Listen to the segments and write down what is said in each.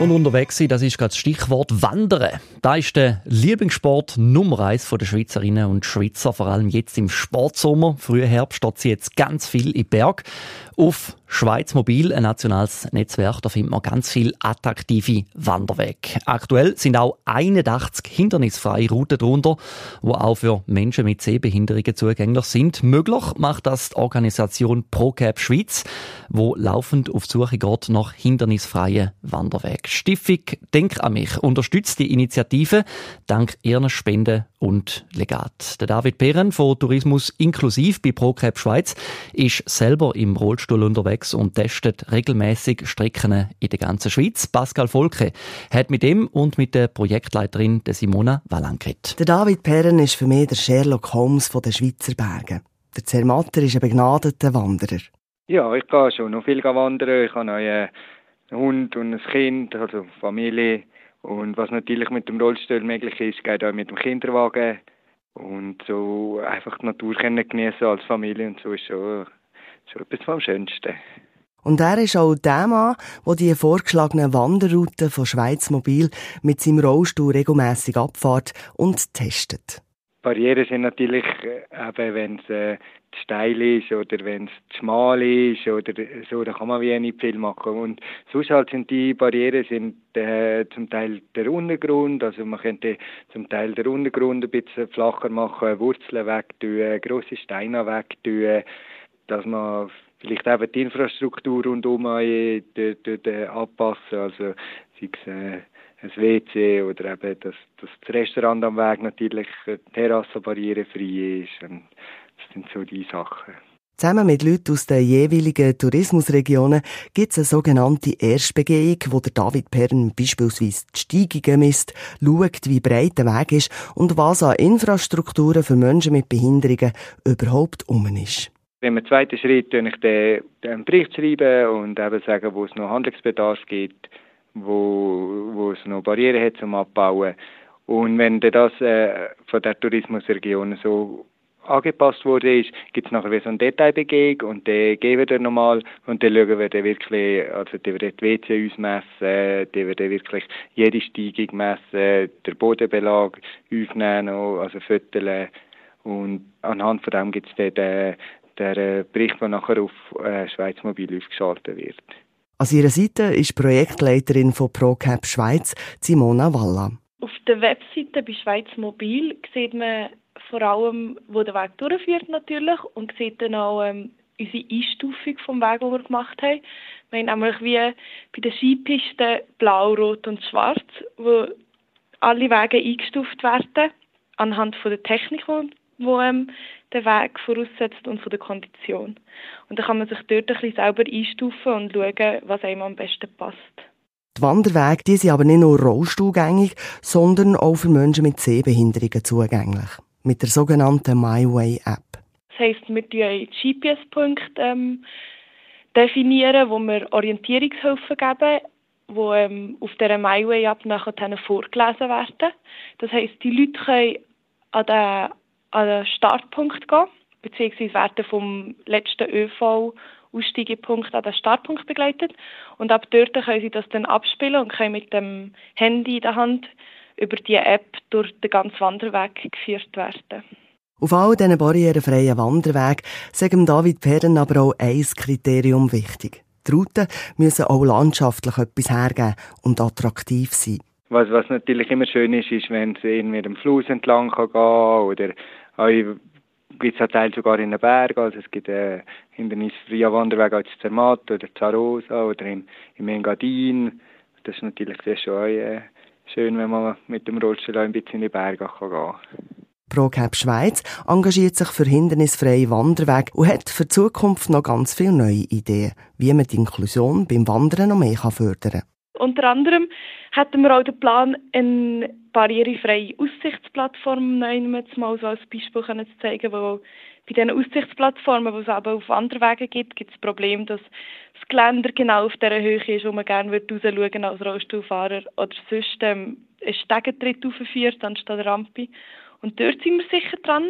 Und unterwegs sein, das ist gerade das Stichwort Wandern. Da ist der Lieblingssport Nummer eins der Schweizerinnen und Schweizer, vor allem jetzt im Sportsommer. Früher Herbst steht sie jetzt ganz viel im Berg. Auf Schweiz Mobil, ein nationales Netzwerk, da findet man ganz viel attraktive Wanderwege. Aktuell sind auch 81 hindernisfreie Routen drunter, wo auch für Menschen mit Sehbehinderungen zugänglich sind. Möglich macht das die Organisation ProCap Schweiz, wo laufend auf die Suche geht nach hindernisfreien Wanderwegen. Stiftung Denk an mich unterstützt die Initiative dank ihren Spenden und Legat. Der David Pehren von Tourismus inklusiv bei ProCap Schweiz ist selber im Rollstuhl unterwegs und testet regelmäßig Strecken in der ganzen Schweiz. Pascal Volke hat mit ihm und mit der Projektleiterin der Simona Wallan Der David Perren ist für mich der Sherlock Holmes der Schweizer Berge. Der Zermatter ist ein begnadeter Wanderer. Ja, ich gehe schon noch viel wandern. Ich habe einen Hund und ein Kind, also Familie. Und was natürlich mit dem Rollstuhl möglich ist, geht auch mit dem Kinderwagen. Und so einfach die Natur genießen als Familie und so ist schon so etwas vom Schönsten. Und er ist auch der Mann, der die vorgeschlagenen Wanderrouten von Schweiz Mobil mit seinem Rollstuhl regelmäßig abfährt und testet. Barrieren sind natürlich äh, eben, wenn es äh, steil ist oder wenn es schmal ist oder so, da kann man wie nicht viel machen. Und sonst halt sind die Barrieren sind äh, zum Teil der Untergrund, also man könnte zum Teil den Untergrund ein bisschen flacher machen, Wurzeln wegtun, grosse Steine wegtun dass man vielleicht eben die Infrastruktur rundum dort, anpassen, also sei es äh, ein WC oder eben, dass, dass das Restaurant am Weg natürlich die Terrasse barrierefrei ist. Und das sind so die Sachen. Zusammen mit Leuten aus den jeweiligen Tourismusregionen gibt es eine sogenannte Erstbegehung, wo der David Perren beispielsweise die Steigungen misst, schaut, wie breit der Weg ist und was an Infrastrukturen für Menschen mit Behinderungen überhaupt um ist. Im zweiten Schritt schreibe ich den, den Bericht schreiben und eben sagen, wo es noch Handlungsbedarf gibt, wo, wo es noch Barrieren hat zum Abbauen. Und wenn das äh, von der Tourismusregion so angepasst wurde, gibt es nachher wieder so eine Detailbegehung und dann geben wir nochmal und dann schauen wir dann wirklich, also die wird die WC ausmessen, die wird wirklich jede Steigung messen, der Bodenbelag aufnehmen, also fütteln und anhand von dem gibt es dann den, der äh, Bericht, der nachher auf äh, Schweiz Mobil aufgeschaltet wird. An ihrer Seite ist Projektleiterin von ProCap Schweiz, Simona Walla. Auf der Webseite bei Schweiz Mobil sieht man vor allem, wo der Weg durchführt natürlich und sieht dann auch ähm, unsere Einstufung vom Weg, den wir gemacht haben. Wir haben nämlich wie bei den Skipisten blau, rot und schwarz, wo alle Wege eingestuft werden anhand von der Technik, die ähm, den Weg voraussetzt und von der Kondition. Und dann kann man sich dort ein bisschen selber einstufen und schauen, was einem am besten passt. Die Wanderwege die sind aber nicht nur rollstuhlgängig, sondern auch für Menschen mit Sehbehinderungen zugänglich. Mit der sogenannten MyWay App. Das heisst, wir definieren GPS-Punkte ähm, definieren, wo wir Orientierungshilfen geben, die ähm, auf dieser MyWay App nachher vorgelesen werden. Das heisst, die Leute können an den an den Startpunkt gehen, beziehungsweise werden vom letzten ÖV Aussteigepunkt an den Startpunkt begleitet. Und ab dort können sie das dann abspielen und können mit dem Handy in der Hand über die App durch den ganzen Wanderweg geführt werden. Auf all diesen barrierefreien Wanderwegen sagt David Perren aber auch ein Kriterium wichtig. Die Routen müssen auch landschaftlich etwas hergeben und attraktiv sein. Was, was natürlich immer schön ist, ist, wenn es irgendwie dem Fluss entlang kann gehen oder gibt es Teil sogar in den Bergen. Also es gibt äh, hindernisfreie Wanderwege als Zermatt oder Zarosa oder im, im Engadin. Das ist natürlich sehr schon äh, schön, wenn man mit dem Rollstuhl ein bisschen in die Berge kann gehen ProCap Schweiz engagiert sich für hindernisfreie Wanderwege und hat für die Zukunft noch ganz viele neue Ideen, wie man die Inklusion beim Wandern noch mehr fördern kann. Unter anderem hätten wir auch den Plan, eine barrierefreie Aussichtsplattform mal so als Beispiel zu zeigen, wo bei diesen Aussichtsplattformen, die es aber auf Wanderwegen gibt, gibt es das Problem, dass das Geländer genau auf der Höhe ist, wo man gerne rausschauen würde als Rollstuhlfahrer oder sonst ähm, ein Stegentritt aufführt anstatt Rampe. Und dort sind wir sicher dran.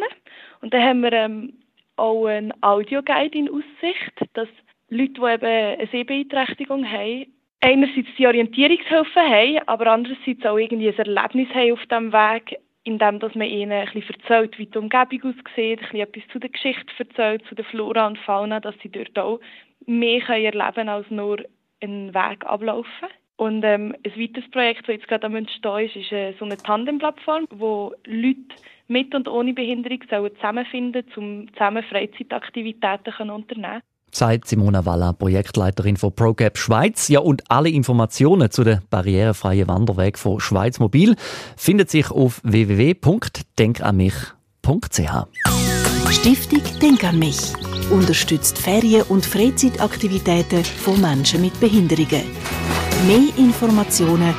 Und dann haben wir ähm, auch einen Audioguide in Aussicht, dass Leute, die eben eine Sehbeeinträchtigung haben, einerseits die Orientierungshilfe haben, aber andererseits auch irgendwie ein Erlebnis haben auf diesem Weg, indem dass man ihnen ein bisschen erzählt, wie die Umgebung aussieht, ein bisschen etwas zu der Geschichte erzählt, zu der Flora und Fauna, dass sie dort auch mehr erleben können als nur einen Weg ablaufen. Und ähm, ein weiteres Projekt, das jetzt gerade am Entstehen ist, ist äh, so eine Tandem-Plattform, wo Leute mit und ohne Behinderung sollen zusammenfinden um zusammen Freizeitaktivitäten unternehmen sagt Simona Walla, Projektleiterin von ProGap Schweiz. Ja, und alle Informationen zu den barrierefreien Wanderweg von Schweiz Mobil findet sich auf www.denkanmich.ch. Stiftung Denk an mich unterstützt Ferien- und Freizeitaktivitäten von Menschen mit Behinderungen. Mehr Informationen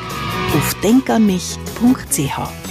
auf denkanmich.ch.